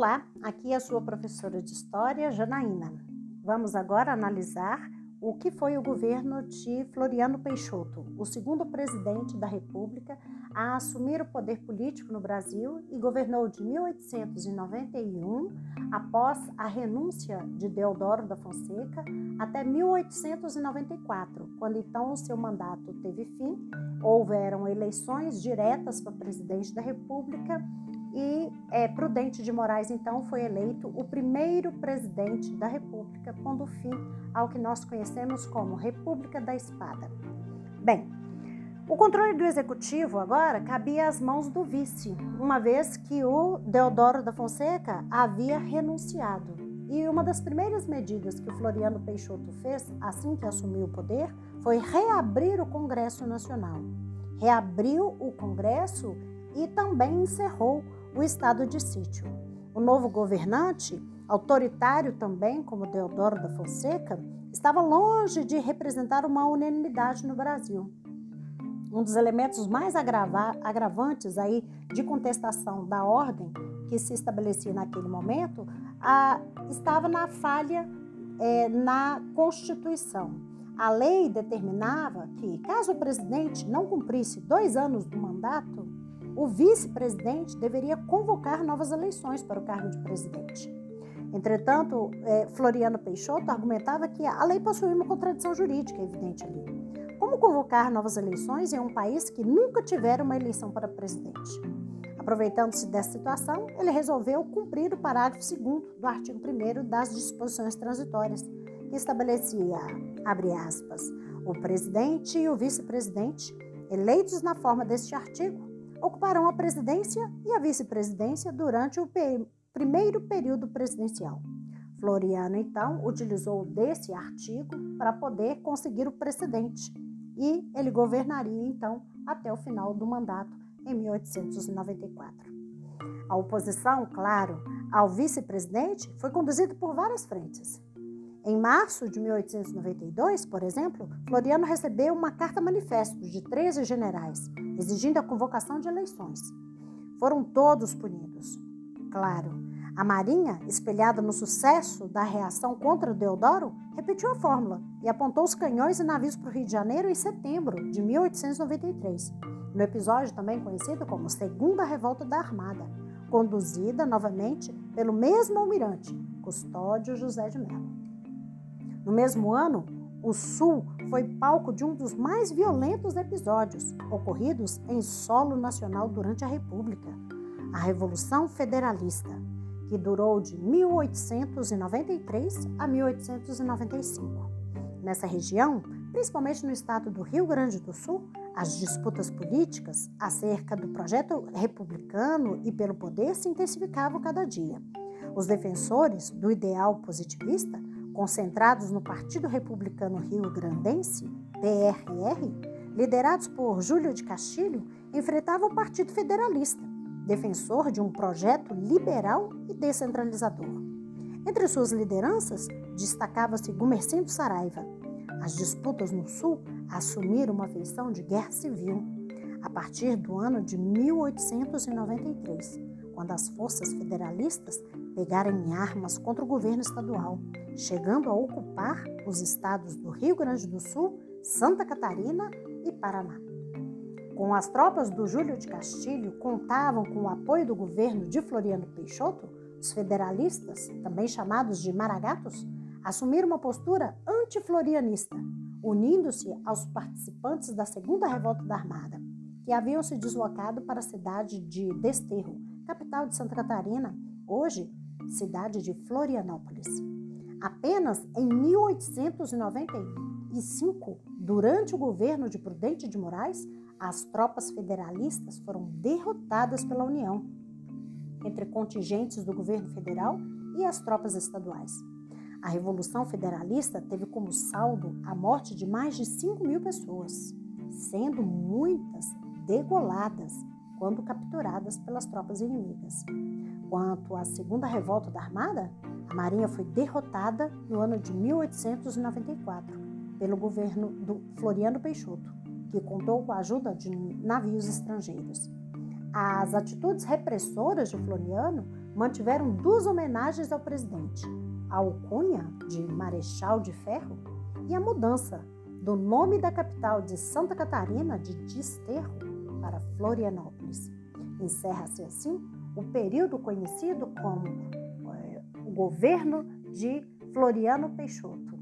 Olá, aqui é a sua professora de História, Janaína. Vamos agora analisar o que foi o governo de Floriano Peixoto, o segundo presidente da República a assumir o poder político no Brasil e governou de 1891, após a renúncia de Deodoro da Fonseca, até 1894, quando então o seu mandato teve fim. Houveram eleições diretas para presidente da República e é, Prudente de Moraes, então, foi eleito o primeiro presidente da República, pondo fim ao que nós conhecemos como República da Espada. Bem, o controle do executivo agora cabia às mãos do vice, uma vez que o Deodoro da Fonseca havia renunciado. E uma das primeiras medidas que o Floriano Peixoto fez assim que assumiu o poder foi reabrir o Congresso Nacional. Reabriu o Congresso e também encerrou o estado de sítio. O novo governante, autoritário também, como Deodoro da Fonseca, estava longe de representar uma unanimidade no Brasil. Um dos elementos mais agrava agravantes aí de contestação da ordem que se estabelecia naquele momento a, estava na falha é, na Constituição. A lei determinava que, caso o presidente não cumprisse dois anos do mandato, o vice-presidente deveria convocar novas eleições para o cargo de presidente. Entretanto, é, Floriano Peixoto argumentava que a lei possuía uma contradição jurídica evidente ali. Como convocar novas eleições em um país que nunca tivera uma eleição para presidente? Aproveitando-se dessa situação, ele resolveu cumprir o parágrafo 2 do artigo 1 das disposições transitórias, que estabelecia, abre aspas, o presidente e o vice-presidente, eleitos na forma deste artigo, ocuparão a presidência e a vice-presidência durante o primeiro período presidencial. Floriano, então, utilizou desse artigo para poder conseguir o precedente e ele governaria, então, até o final do mandato, em 1894. A oposição, claro, ao vice-presidente foi conduzida por várias frentes. Em março de 1892, por exemplo, Floriano recebeu uma carta-manifesto de 13 generais, exigindo a convocação de eleições. Foram todos punidos. Claro, a Marinha, espelhada no sucesso da reação contra Deodoro, repetiu a fórmula e apontou os canhões e navios para o Rio de Janeiro em setembro de 1893, no episódio também conhecido como Segunda Revolta da Armada, conduzida novamente pelo mesmo almirante, Custódio José de Mello. No mesmo ano, o Sul foi palco de um dos mais violentos episódios ocorridos em solo nacional durante a República, a Revolução Federalista, que durou de 1893 a 1895. Nessa região, principalmente no estado do Rio Grande do Sul, as disputas políticas acerca do projeto republicano e pelo poder se intensificavam cada dia. Os defensores do ideal positivista concentrados no Partido Republicano Rio Grandense, PRR, liderados por Júlio de Castilho, enfrentavam o Partido Federalista, defensor de um projeto liberal e descentralizador. Entre suas lideranças, destacava-se Gumercindo Saraiva. As disputas no Sul assumiram uma feição de guerra civil a partir do ano de 1893, quando as forças federalistas pegaram em armas contra o governo estadual chegando a ocupar os estados do Rio Grande do Sul, Santa Catarina e Paraná. Com as tropas do Júlio de Castilho contavam com o apoio do governo de Floriano Peixoto, os federalistas, também chamados de maragatos, assumiram uma postura anti-florianista, unindo-se aos participantes da Segunda Revolta da Armada, que haviam se deslocado para a cidade de Desterro, capital de Santa Catarina, hoje cidade de Florianópolis. Apenas em 1895, durante o governo de Prudente de Moraes, as tropas federalistas foram derrotadas pela União, entre contingentes do governo federal e as tropas estaduais. A Revolução Federalista teve como saldo a morte de mais de 5 mil pessoas, sendo muitas degoladas quando capturadas pelas tropas inimigas. Quanto à Segunda Revolta da Armada, a Marinha foi derrotada no ano de 1894 pelo governo do Floriano Peixoto, que contou com a ajuda de navios estrangeiros. As atitudes repressoras de Floriano mantiveram duas homenagens ao presidente: a alcunha de Marechal de Ferro e a mudança do nome da capital de Santa Catarina de Desterro para Florianópolis. Encerra-se assim o período conhecido como é, o governo de Floriano Peixoto.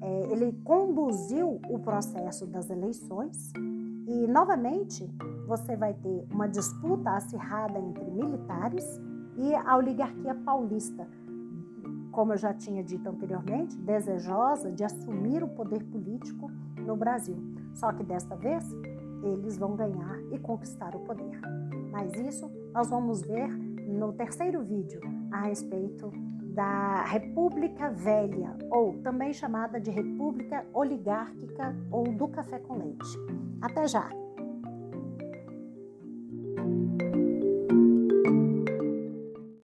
É, ele conduziu o processo das eleições e, novamente, você vai ter uma disputa acirrada entre militares e a oligarquia paulista, como eu já tinha dito anteriormente, desejosa de assumir o poder político no Brasil. Só que desta vez eles vão ganhar e conquistar o poder. Mas isso nós vamos ver no terceiro vídeo a respeito da República Velha, ou também chamada de República Oligárquica ou do Café com Leite. Até já!